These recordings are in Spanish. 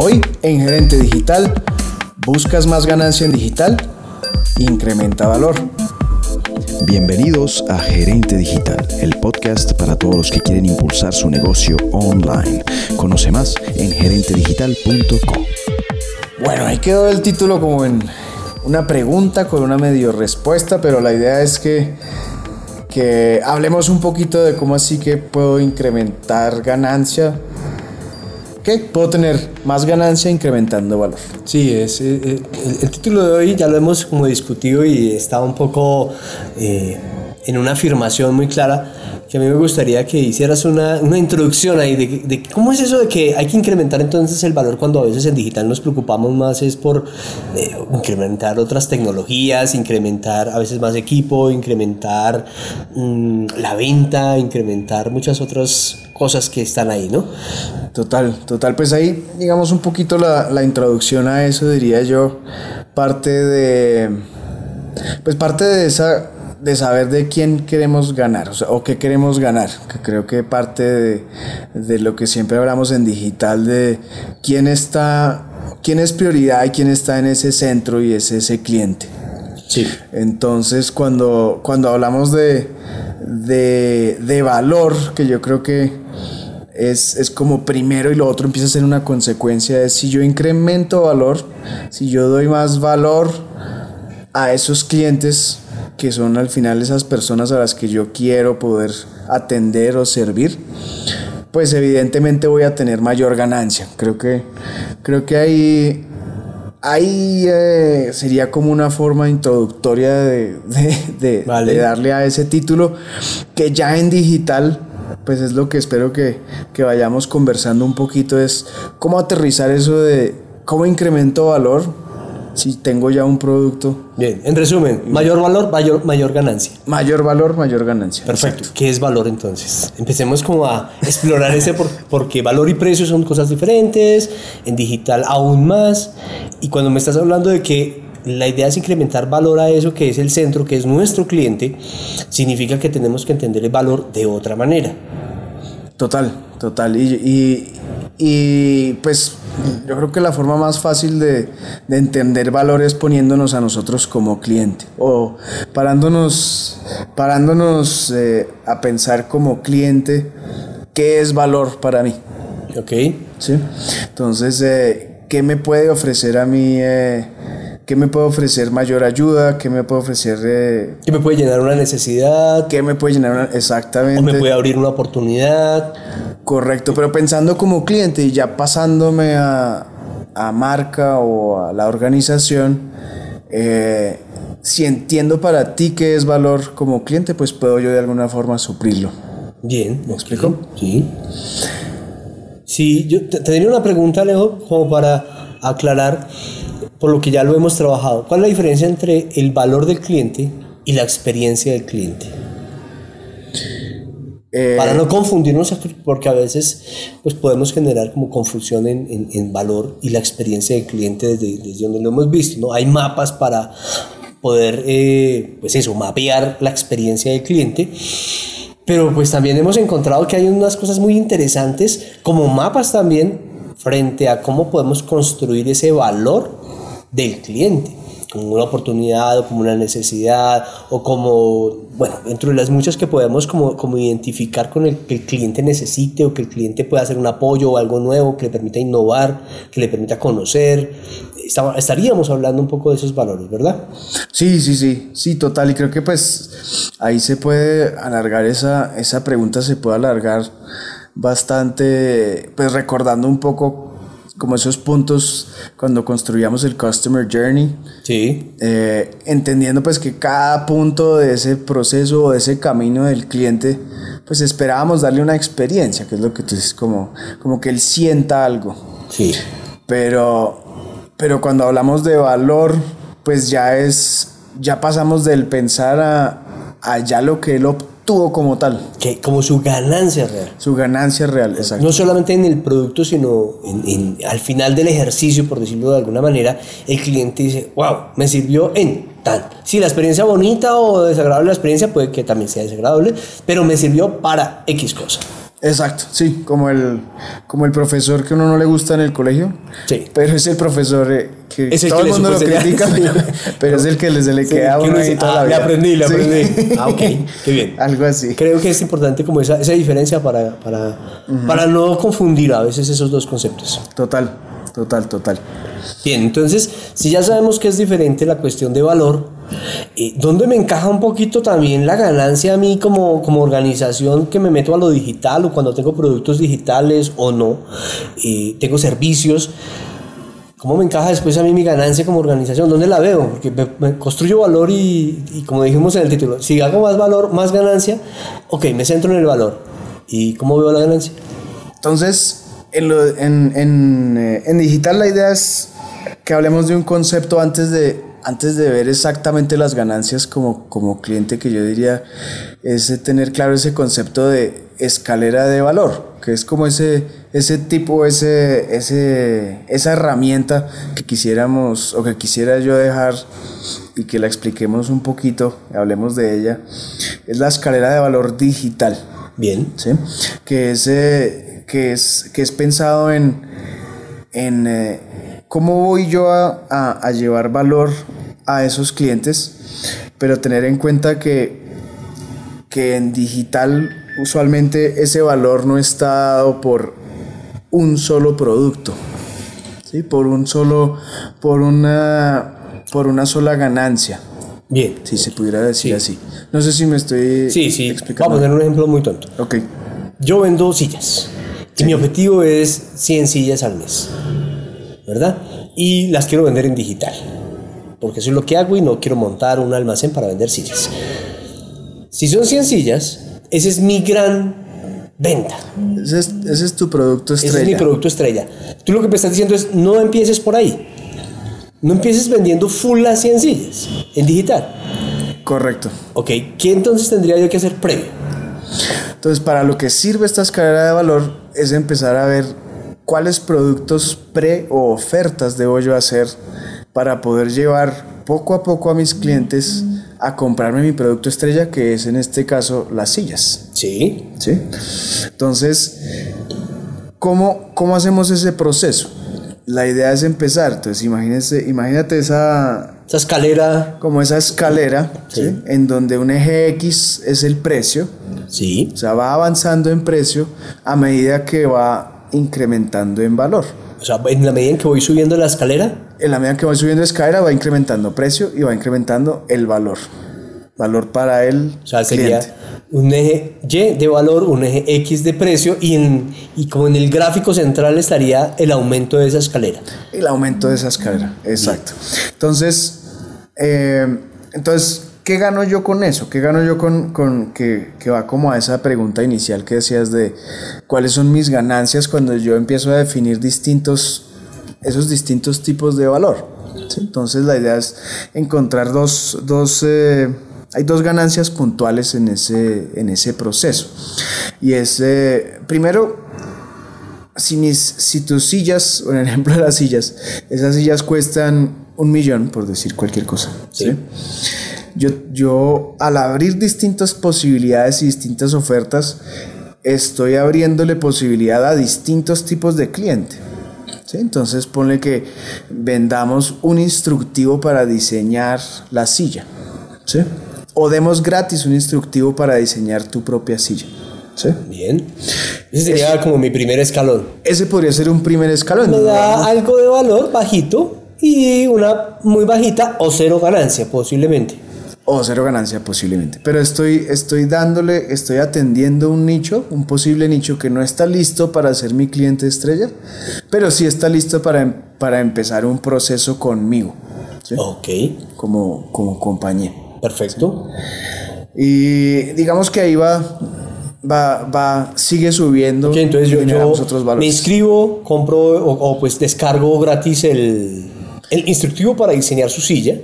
Hoy en Gerente Digital, ¿buscas más ganancia en digital? Incrementa valor. Bienvenidos a Gerente Digital, el podcast para todos los que quieren impulsar su negocio online. Conoce más en gerentedigital.com. Bueno, ahí quedó el título como en una pregunta con una medio respuesta, pero la idea es que, que hablemos un poquito de cómo así que puedo incrementar ganancia Puedo tener más ganancia incrementando valor. Sí, es, eh, eh, el, título de hoy ya lo hemos como discutido y estaba un poco eh, en una afirmación muy clara que a mí me gustaría que hicieras una, una introducción ahí de, de, cómo es eso de que hay que incrementar entonces el valor cuando a veces en digital nos preocupamos más es por eh, incrementar otras tecnologías, incrementar a veces más equipo, incrementar mmm, la venta, incrementar muchas otras cosas que están ahí, ¿no? Total, total. Pues ahí, digamos, un poquito la, la introducción a eso, diría yo, parte de, pues parte de esa de saber de quién queremos ganar o, sea, o qué queremos ganar, que creo que parte de, de, lo que siempre hablamos en digital, de quién está, quién es prioridad y quién está en ese centro y es ese cliente. Sí. Entonces, cuando, cuando hablamos de, de, de valor, que yo creo que es, es, como primero y lo otro empieza a ser una consecuencia de si yo incremento valor, si yo doy más valor a esos clientes, que son al final esas personas a las que yo quiero poder atender o servir, pues evidentemente voy a tener mayor ganancia. Creo que, creo que ahí, ahí eh, sería como una forma introductoria de, de, de, vale. de, darle a ese título que ya en digital pues es lo que espero que, que vayamos conversando un poquito, es cómo aterrizar eso de cómo incremento valor si tengo ya un producto. Bien, en resumen, mayor valor, mayor, mayor ganancia. Mayor valor, mayor ganancia. Perfecto. Exacto. ¿Qué es valor entonces? Empecemos como a explorar ese por, porque valor y precio son cosas diferentes, en digital aún más. Y cuando me estás hablando de que la idea es incrementar valor a eso que es el centro, que es nuestro cliente, significa que tenemos que entender el valor de otra manera. Total, total. Y, y, y pues yo creo que la forma más fácil de, de, entender valor es poniéndonos a nosotros como cliente o parándonos, parándonos eh, a pensar como cliente qué es valor para mí. Ok. ¿Sí? Entonces, eh, ¿qué me puede ofrecer a mí? Eh, ¿Qué me puede ofrecer mayor ayuda? ¿Qué me puede ofrecer? Eh, ¿Qué me puede llenar una necesidad? ¿Qué me puede llenar una... Exactamente. ¿O me puede abrir una oportunidad? Correcto, pero pensando como cliente y ya pasándome a, a marca o a la organización, eh, si entiendo para ti qué es valor como cliente, pues puedo yo de alguna forma suplirlo. Bien, ¿me explico? Sí. Sí, yo te tendría una pregunta, Alejo, como para aclarar por lo que ya lo hemos trabajado. ¿Cuál es la diferencia entre el valor del cliente y la experiencia del cliente? Eh, Para no confundirnos, porque a veces pues podemos generar como confusión en, en, en valor y la experiencia del cliente desde, desde, donde lo hemos visto. ¿no? Hay mapas para poder, eh, pues eso, mapear la experiencia del cliente. Pero pues también hemos encontrado que hay unas cosas muy interesantes como mapas también frente a cómo podemos construir ese valor del cliente, como una oportunidad o como una necesidad o como, bueno, dentro de las muchas que podemos como, como identificar con el que el cliente necesite o que el cliente pueda hacer un apoyo o algo nuevo que le permita innovar, que le permita conocer. Estaríamos hablando un poco de esos valores, ¿verdad? Sí, sí, sí, sí, total. Y creo que pues ahí se puede alargar esa, esa pregunta, se puede alargar bastante, pues recordando un poco como esos puntos cuando construíamos el Customer Journey. Sí. Eh, entendiendo pues que cada punto de ese proceso o de ese camino del cliente, pues esperábamos darle una experiencia, que es lo que tú dices, como, como que él sienta algo. Sí. Pero, pero cuando hablamos de valor, pues ya es, ya pasamos del pensar a, a ya lo que él obtuvo como tal. Que, como su ganancia real. Su ganancia real, exacto. No solamente en el producto, sino en, en, al final del ejercicio, por decirlo de alguna manera, el cliente dice, wow, me sirvió en tal. Si la experiencia bonita o desagradable la experiencia puede que también sea desagradable, pero me sirvió para X cosa. Exacto, sí, como el, como el profesor que uno no le gusta en el colegio. Sí. Pero es el profesor eh, que Es el todo que el le mundo lo critica, pero, pero es el que le- se le Sí, queda a uno ahí toda la "Ah, le vida". aprendí, le Sí. aprendí. Ah, ok, qué bien. Algo así. Creo que es importante como esa, esa diferencia para, para, para no confundir a veces esos dos conceptos. Total, total, total. Bien, entonces, si ya sabemos que es diferente la cuestión de valor, eh, ¿dónde me encaja un poquito también la ganancia a mí como, como organización que me meto a lo digital o cuando tengo productos digitales o no? Eh, tengo servicios. ¿Cómo me encaja después a mí mi ganancia como organización? ¿Dónde la veo? Porque me, me construyo valor y, y como dijimos en el título, si hago más valor, más ganancia, ok, me centro en el valor. ¿Y cómo veo la ganancia? Entonces, en, lo- en, en, eh, en digital la idea es que hablemos de un concepto antes de, antes de ver exactamente las ganancias como, como cliente, que yo diría es tener claro ese concepto de escalera de valor, que es como ese, ese tipo, ese, ese, esa herramienta que quisiéramos o que quisiera yo dejar y que la expliquemos un poquito, hablemos de ella, es la escalera de valor digital. Bien. ¿sí? que, es, eh, que, es, que es pensado en, en eh, cómo voy yo a, a- a llevar valor a esos clientes, pero tener en cuenta que, que en digital usualmente ese valor no está dado por un solo producto, ¿sí? por, un solo, por, una, por una sola ganancia, Bien. si se pudiera decir Sí. así. No sé si me estoy Sí, sí. Vamos a explicando. poner un ejemplo muy tonto. Ok. Yo vendo sillas y mi objetivo es 100 sillas al mes, ¿verdad? Y las quiero vender en digital, porque eso es lo que hago y no quiero montar un almacén para vender sillas. Si son 100 sillas, ese es mi gran venta. Ese es, ese es tu producto Ese estrella. es mi producto estrella. Tú lo que me estás diciendo es no empieces por ahí. No empieces vendiendo full las 100 sillas en digital. Correcto. Ok, ¿qué entonces tendría yo que hacer previo? Entonces, para lo que sirve esta escalera de valor es empezar a ver cuáles productos pre o ofertas debo yo hacer para poder llevar poco a poco a mis clientes a comprarme mi producto estrella, que es en este caso las sillas. Sí, ¿sí? Entonces, ¿cómo, ¿cómo hacemos ese proceso? La idea es empezar. Entonces, imagínese, imagínate esa, esa escalera. como esa escalera, ¿sí? Sí. en donde un eje X es el precio, Sí, o sea, va avanzando en precio a medida que va incrementando en valor. o sea, en la medida en que voy subiendo la escalera, En la medida que va subiendo escalera va incrementando precio y va incrementando el valor. Valor para el O sea, sería cliente. un eje Y de valor, un eje X de precio y, en, y como en el gráfico central estaría el aumento de esa escalera. El aumento de esa escalera, exacto. Entonces, eh, entonces, ¿qué gano yo con eso? ¿Qué gano yo con, con que, que va como a esa pregunta inicial que decías de cuáles son mis ganancias cuando yo empiezo a definir distintos, esos distintos tipos de valor? Entonces, la idea es encontrar dos, dos eh, hay dos ganancias puntuales en ese, en ese proceso. Y es, eh, primero, si, mis, si tus sillas, el ejemplo las sillas, esas sillas cuestan un millón, por decir cualquier cosa. Sí. Yo, yo, al abrir distintas posibilidades y distintas ofertas, estoy abriéndole posibilidad a distintos tipos de cliente. ¿sí? Entonces, ponle que vendamos un instructivo para diseñar la silla. ¿sí? O demos gratis un instructivo para diseñar tu propia silla. ¿sí? Bien. Ese sería como mi primer escalón. Ese podría ser un primer escalón. Me da algo de valor bajito y una muy bajita o cero ganancia posiblemente. O cero ganancia posiblemente. Pero estoy, estoy dándole, estoy atendiendo un nicho, un posible nicho que no está listo para ser mi cliente estrella, pero sí está listo para, para empezar un proceso conmigo, ¿sí? Ok, como, como compañía. perfecto. Y digamos que ahí va, va, va, sigue subiendo. Ok, entonces yo, yo otros me valores. inscribo, compro o, o pues descargo gratis el, el instructivo para diseñar su silla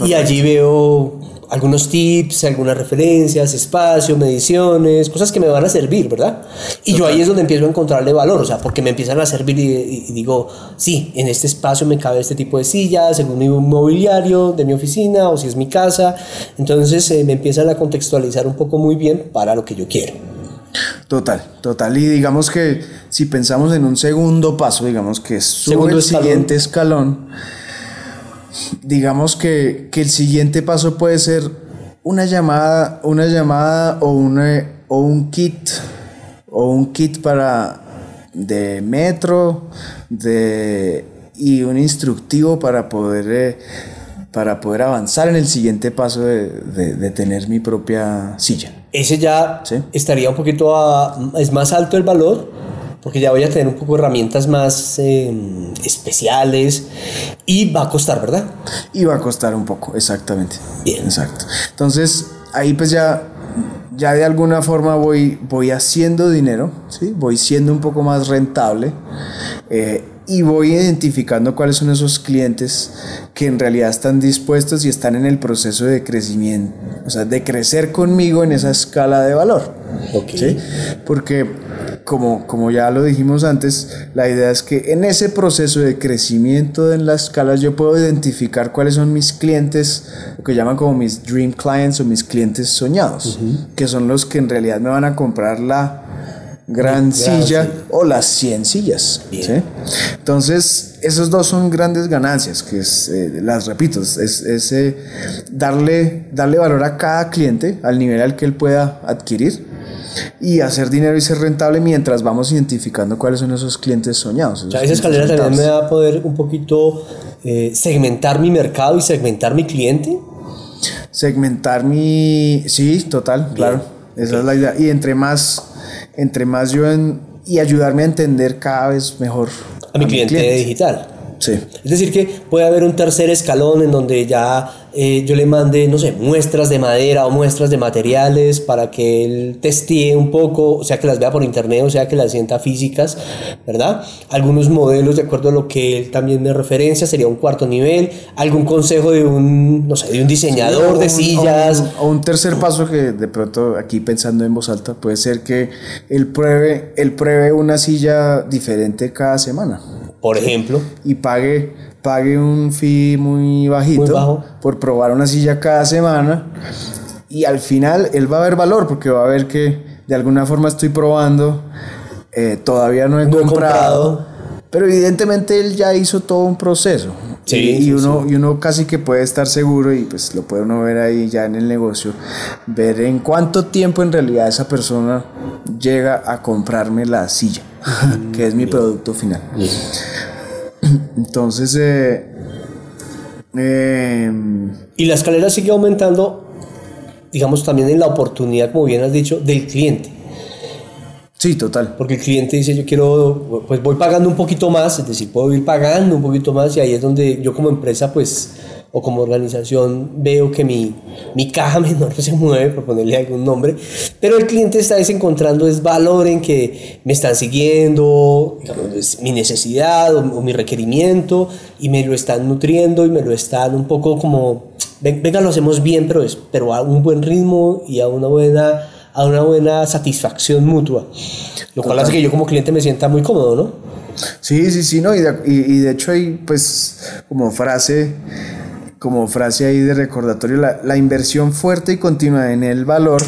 y allí veo algunos tips, algunas referencias, espacio, mediciones, cosas que me van a servir, ¿verdad? Y yo ahí es donde empiezo a encontrarle valor, o sea, porque me empiezan a servir y, digo, sí, en este espacio me cabe este tipo de silla, según mi mobiliario de mi oficina o si es mi casa, entonces eh, me empiezan a contextualizar un poco muy bien para lo que yo quiero. Total, total. Y digamos que si pensamos en un segundo paso, digamos que es el siguiente escalón, digamos que, que el siguiente paso puede ser una llamada, una llamada o, una, o un kit, o un kit para de metro, de y un instructivo para poder eh, para poder avanzar en el siguiente paso de, de- de tener mi propia silla. Ese ya Sí. estaría un poquito a- es más alto el valor porque ya voy a tener un poco de herramientas más eh, especiales y va a costar, ¿verdad? Y va a costar un poco, exactamente. Bien. Exacto. Entonces, ahí pues ya, ya de alguna forma voy, voy haciendo dinero, ¿sí? Voy siendo un poco más rentable eh, y voy identificando cuáles son esos clientes que en realidad están dispuestos y están en el proceso de crecimiento, o sea, de crecer conmigo en esa escala de valor. Ok. ¿sí? Porque como, como ya lo dijimos antes, la idea es que en ese proceso de crecimiento en las escalas yo puedo identificar cuáles son mis clientes, lo que llaman como mis dream clients o mis clientes soñados, que son los que en realidad me van a comprar la gran silla o las 100 sillas. Entonces, esos dos son grandes ganancias, que es, eh, las repito, es, es, eh, darle, darle valor a cada cliente al nivel al que él pueda adquirir y hacer dinero y ser rentable mientras vamos identificando cuáles son esos clientes soñados. Esos sea, esa escalera también me va a poder un poquito eh, segmentar mi mercado y segmentar mi cliente. Segmentar mi... Sí, total, claro. Esa es la idea. Y entre más, entre más yo en, y ayudarme a entender cada vez mejor A mi cliente, digital. Sí. Es decir, que puede haber un tercer escalón en donde ya eh, yo le mande, no sé, muestras de madera o muestras de materiales para que él testee un poco, o sea, que las vea por internet, o sea, que las sienta físicas, ¿verdad? Algunos modelos de acuerdo a lo que él también me referencia, sería un cuarto nivel, algún consejo de un, no sé, de un diseñador O de un- sillas. O un, o un tercer paso que de pronto aquí pensando en voz alta puede ser que él pruebe, él pruebe una silla diferente cada semana Por ejemplo, y pague, pague un fee muy bajito Muy bajo. por probar una silla cada semana. Y al final él va a ver valor porque va a ver que de alguna forma estoy probando, eh, todavía no he No he comprado, pero evidentemente él ya hizo todo un proceso. Sí, y, y sí, uno, y uno casi que puede estar seguro y pues lo puede uno ver ahí ya en el negocio, ver en cuánto tiempo en realidad esa persona llega a comprarme la silla, que es mi producto final. Entonces, eh, em, y la escalera sigue aumentando, digamos, también en la oportunidad, como bien has dicho, del cliente. sí, total. Porque el cliente dice, yo quiero, pues voy pagando un poquito más, es decir, puedo ir pagando un poquito más y ahí es donde yo como empresa, pues, o como organización, veo que mi, mi caja menor se mueve, por ponerle algún nombre, pero el cliente está encontrando es valor en que me están siguiendo, digamos, es mi necesidad o, mi requerimiento y me lo están nutriendo y me lo están un poco como, "Ven- venga, lo hacemos bien, pero, es, pero a un buen ritmo y a una buena a una buena satisfacción mutua. Lo cual hace que yo como cliente me sienta muy cómodo, ¿no? Sí, sí, sí, no, y de, y, y de hecho hay pues como frase, como frase ahí de recordatorio, la, la inversión fuerte y continua en el valor,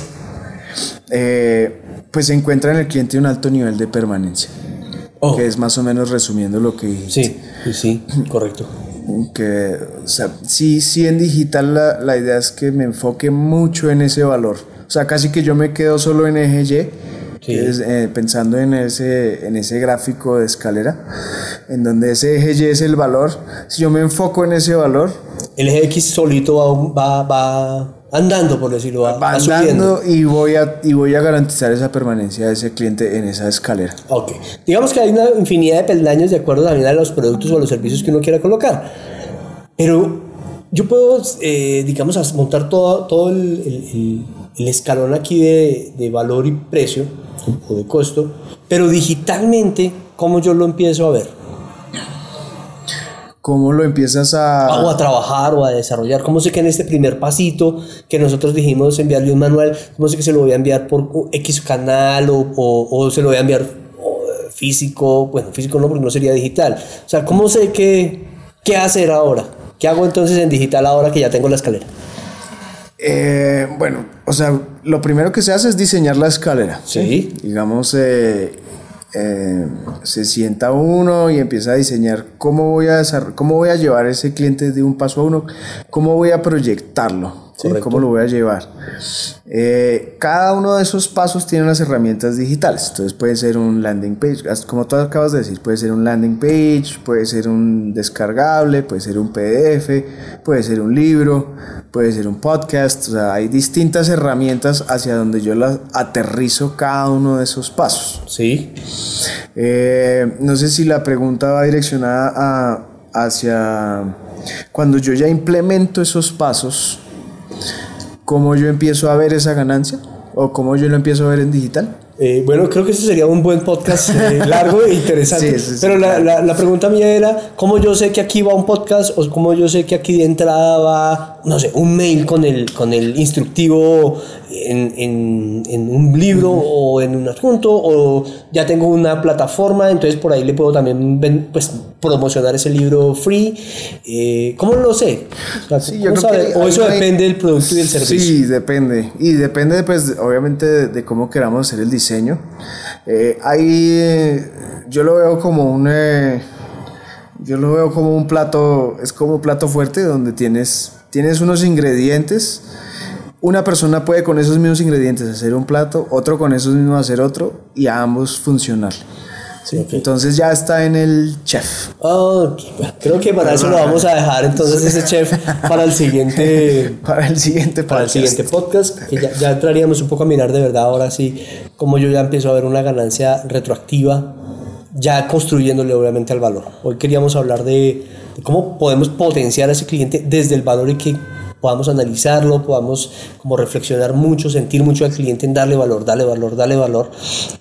eh, pues se encuentra en el cliente un alto nivel de permanencia, Oh. que es más o menos resumiendo lo que dijiste. Sí, sí, correcto. Que, o sea, sí, sí en digital la, la idea es que me enfoque mucho en ese valor. O sea, casi que yo me quedo solo en eje Y, Sí. que es, eh, pensando en ese, en ese gráfico de escalera, en donde ese eje Y es el valor. Si yo me enfoco en ese valor, El eje X solito va, va, va andando, por decirlo, va, va andando y voy, a, y voy a garantizar esa permanencia de ese cliente en esa escalera. Ok. Digamos que hay una infinidad de peldaños de acuerdo también a los productos o los servicios que uno quiera colocar. Pero yo puedo, eh, digamos, montar todo, todo el, el- el- el escalón aquí de, de valor y precio o de costo, pero digitalmente, ¿cómo yo lo empiezo a ver? ¿Cómo lo empiezas a...? o a trabajar o a desarrollar. ¿Cómo sé que en este primer pasito que nosotros dijimos enviarle un manual, cómo sé que se lo voy a enviar por X canal o, o- o se lo voy a enviar físico? Bueno, físico no, porque no sería digital. O sea, ¿cómo sé qué, qué hacer ahora? ¿Qué hago entonces en digital ahora que ya tengo la escalera? Eh, bueno, o sea, lo primero que se hace es diseñar la escalera. Sí. Digamos, eh, eh, se sienta uno y empieza a diseñar cómo voy a, cómo voy a llevar ese cliente de un paso a uno, cómo voy a proyectarlo, ¿sí? Cómo lo voy a llevar. Eh, cada uno de esos pasos tiene unas herramientas digitales. Entonces puede ser un landing page, como tú acabas de decir, puede ser un landing page, puede ser un descargable, puede ser un PDF, puede ser un libro, puede ser un podcast. O sea, hay distintas herramientas hacia donde yo las aterrizo cada uno de esos pasos. Sí. Eh, no sé si la pregunta va direccionada a- hacia cuando yo ya implemento esos pasos, ¿cómo yo empiezo a ver esa ganancia? ¿O cómo yo lo empiezo a ver en digital? Eh, bueno, creo que ese sería un buen podcast eh, largo e interesante. Sí, sí, sí, Pero la, la- la pregunta mía era, ¿cómo yo sé que aquí va un podcast o cómo yo sé que aquí de entrada va, no sé, un mail con el, con el instructivo en, en- en un libro o en un adjunto o ya tengo una plataforma, entonces por ahí le puedo también pues, promocionar ese libro free? Eh, ¿Cómo lo sé? O, sea, Sí, yo ¿cómo creo que saber? ¿O hay eso depende del producto y del servicio. Sí, depende. Y depende, pues, obviamente, de, de cómo queramos hacer el diseño. Eh, ahí eh, yo lo veo como un. eh, yo lo veo como un plato. Es como un plato fuerte donde tienes, tienes unos ingredientes. Una persona puede con esos mismos ingredientes hacer un plato, otro con esos mismos hacer otro y a ambos funcionar. ¿sí? Ok. Entonces ya está en el chef. Ok, bueno, creo que para eso lo vamos a dejar entonces ese chef para el siguiente Para el siguiente para el podcast. siguiente podcast que ya, ya entraríamos un poco a mirar de verdad ahora sí como yo ya empiezo a ver una ganancia retroactiva ya construyéndole obviamente al valor hoy queríamos hablar de, de cómo podemos potenciar a ese cliente desde el valor y que podamos analizarlo, podamos como reflexionar mucho, sentir mucho al cliente en darle valor, darle valor, darle valor,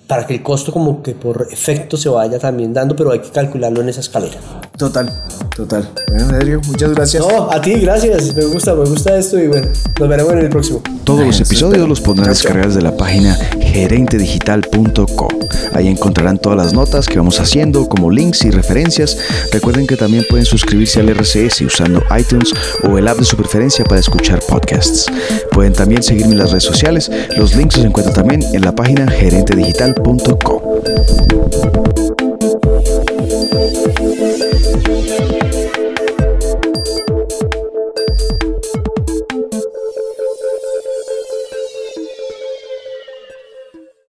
para que el costo como que por efecto se vaya también dando, pero hay que calcularlo en esa escalera. Total, total. Bueno, Sergio, muchas gracias. No, a ti, gracias. Me gusta, me gusta esto y bueno, nos veremos en el próximo. Todos los episodios los podrán descargar desde la página gerentedigital.co. Ahí encontrarán todas las notas que vamos haciendo, como links y referencias. Recuerden que también pueden suscribirse al RCS usando iTunes o el app de su preferencia para escuchar podcasts. Pueden también seguirme en las redes sociales. Los links los encuentran también en la página gerentedigital.co.